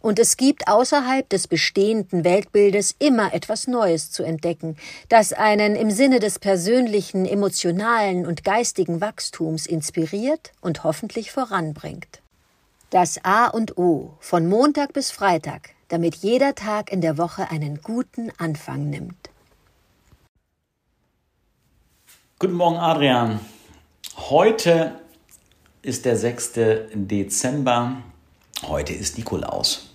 und es gibt außerhalb des bestehenden Weltbildes immer etwas Neues zu entdecken, das einen im Sinne des persönlichen, emotionalen und geistigen Wachstums inspiriert und hoffentlich voranbringt. Das A und O von Montag bis Freitag, damit jeder Tag in der Woche einen guten Anfang nimmt. Guten Morgen, Adrian. Heute ist der 6. Dezember. Heute ist Nikolaus.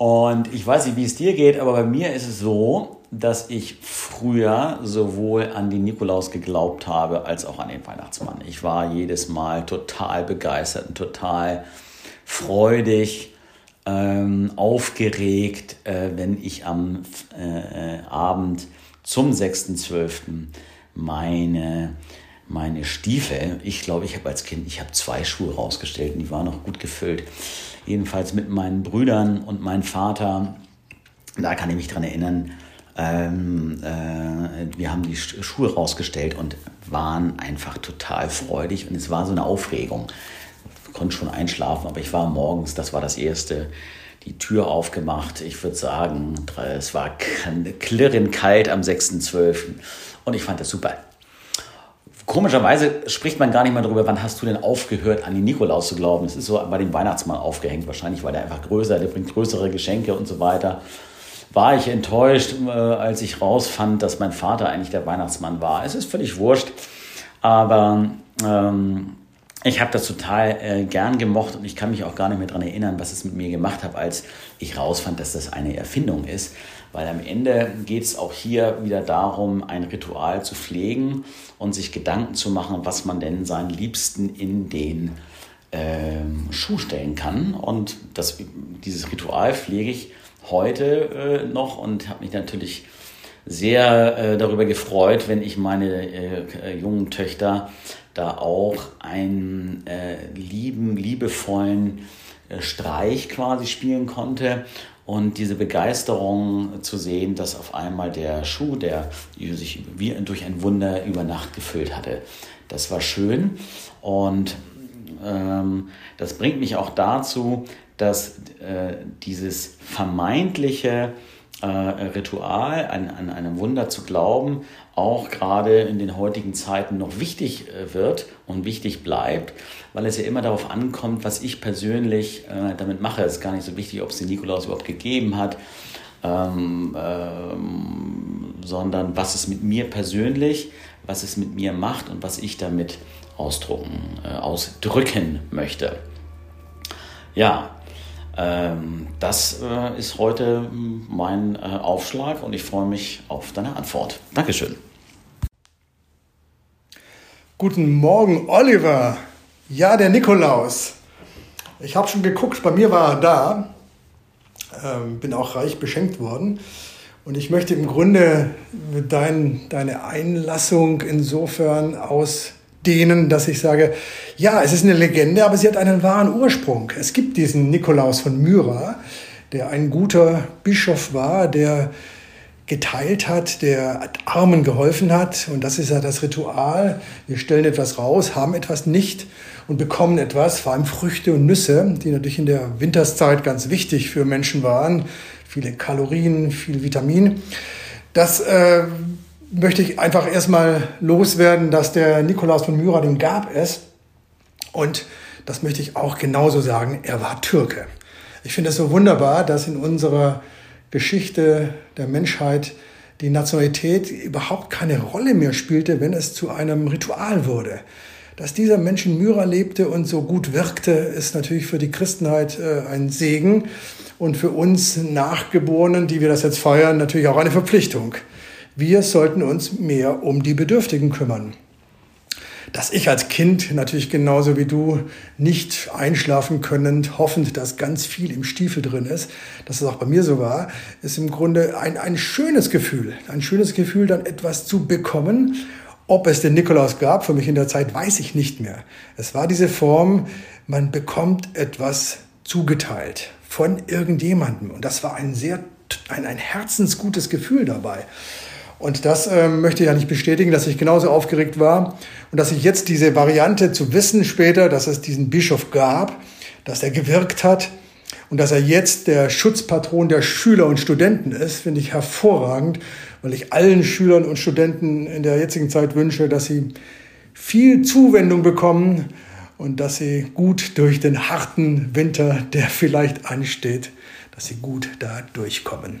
Und ich weiß nicht, wie es dir geht, aber bei mir ist es so, dass ich früher sowohl an den Nikolaus geglaubt habe als auch an den Weihnachtsmann. Ich war jedes Mal total begeistert und total freudig, ähm, aufgeregt, äh, wenn ich am äh, Abend zum 6.12. meine meine Stiefel. Ich glaube, ich habe als Kind, ich habe zwei Schuhe rausgestellt und die waren noch gut gefüllt. Jedenfalls mit meinen Brüdern und meinem Vater. Da kann ich mich dran erinnern, ähm, äh, wir haben die Schuhe rausgestellt und waren einfach total freudig und es war so eine Aufregung. Ich konnte schon einschlafen, aber ich war morgens, das war das erste, die Tür aufgemacht. Ich würde sagen, es war klirrend kalt am 6.12. und ich fand das super. Komischerweise spricht man gar nicht mehr darüber, wann hast du denn aufgehört, an den Nikolaus zu glauben. Es ist so bei dem Weihnachtsmann aufgehängt, wahrscheinlich, weil der einfach größer, der bringt größere Geschenke und so weiter war ich enttäuscht, äh, als ich rausfand, dass mein Vater eigentlich der Weihnachtsmann war. Es ist völlig wurscht, aber ähm, ich habe das total äh, gern gemocht und ich kann mich auch gar nicht mehr daran erinnern, was es mit mir gemacht hat, als ich rausfand, dass das eine Erfindung ist. Weil am Ende geht es auch hier wieder darum, ein Ritual zu pflegen und sich Gedanken zu machen, was man denn seinen Liebsten in den ähm, Schuh stellen kann. Und das, dieses Ritual pflege ich heute äh, noch und habe mich natürlich sehr äh, darüber gefreut, wenn ich meine äh, jungen Töchter da auch einen äh, lieben, liebevollen äh, Streich quasi spielen konnte und diese Begeisterung zu sehen, dass auf einmal der Schuh, der sich wie durch ein Wunder über Nacht gefüllt hatte, das war schön und ähm, das bringt mich auch dazu, dass äh, dieses vermeintliche äh, Ritual, an, an einem Wunder zu glauben, auch gerade in den heutigen Zeiten noch wichtig äh, wird und wichtig bleibt, weil es ja immer darauf ankommt, was ich persönlich äh, damit mache. Es ist gar nicht so wichtig, ob es den Nikolaus überhaupt gegeben hat, ähm, ähm, sondern was es mit mir persönlich, was es mit mir macht und was ich damit ausdrucken, äh, ausdrücken möchte. Ja, das äh, ist heute mein äh, Aufschlag und ich freue mich auf deine Antwort. Dankeschön. Guten Morgen, Oliver. Ja, der Nikolaus. Ich habe schon geguckt, bei mir war er da. Ähm, bin auch reich beschenkt worden. Und ich möchte im Grunde dein, deine Einlassung insofern aus denen, dass ich sage, ja, es ist eine Legende, aber sie hat einen wahren Ursprung. Es gibt diesen Nikolaus von Myra, der ein guter Bischof war, der geteilt hat, der Armen geholfen hat. Und das ist ja das Ritual. Wir stellen etwas raus, haben etwas nicht und bekommen etwas, vor allem Früchte und Nüsse, die natürlich in der Winterszeit ganz wichtig für Menschen waren. Viele Kalorien, viel Vitamin. Das äh, möchte ich einfach erstmal loswerden, dass der Nikolaus von Myra, den gab es. Und das möchte ich auch genauso sagen, er war Türke. Ich finde es so wunderbar, dass in unserer Geschichte der Menschheit die Nationalität überhaupt keine Rolle mehr spielte, wenn es zu einem Ritual wurde. Dass dieser Mensch in Myra lebte und so gut wirkte, ist natürlich für die Christenheit äh, ein Segen und für uns Nachgeborenen, die wir das jetzt feiern, natürlich auch eine Verpflichtung. Wir sollten uns mehr um die Bedürftigen kümmern. Dass ich als Kind natürlich genauso wie du nicht einschlafen können, hoffend, dass ganz viel im Stiefel drin ist, dass es auch bei mir so war, ist im Grunde ein, ein schönes Gefühl. Ein schönes Gefühl, dann etwas zu bekommen Ob es den Nikolaus gab für mich in der Zeit, weiß ich nicht mehr. Es war diese Form, man bekommt etwas zugeteilt von irgendjemandem. Und das war ein sehr, ein, ein herzensgutes Gefühl dabei. Und das äh, möchte ich ja nicht bestätigen, dass ich genauso aufgeregt war und dass ich jetzt diese Variante zu wissen später, dass es diesen Bischof gab, dass er gewirkt hat und dass er jetzt der Schutzpatron der Schüler und Studenten ist, finde ich hervorragend weil ich allen Schülern und Studenten in der jetzigen Zeit wünsche, dass sie viel Zuwendung bekommen und dass sie gut durch den harten Winter, der vielleicht ansteht, dass sie gut da durchkommen.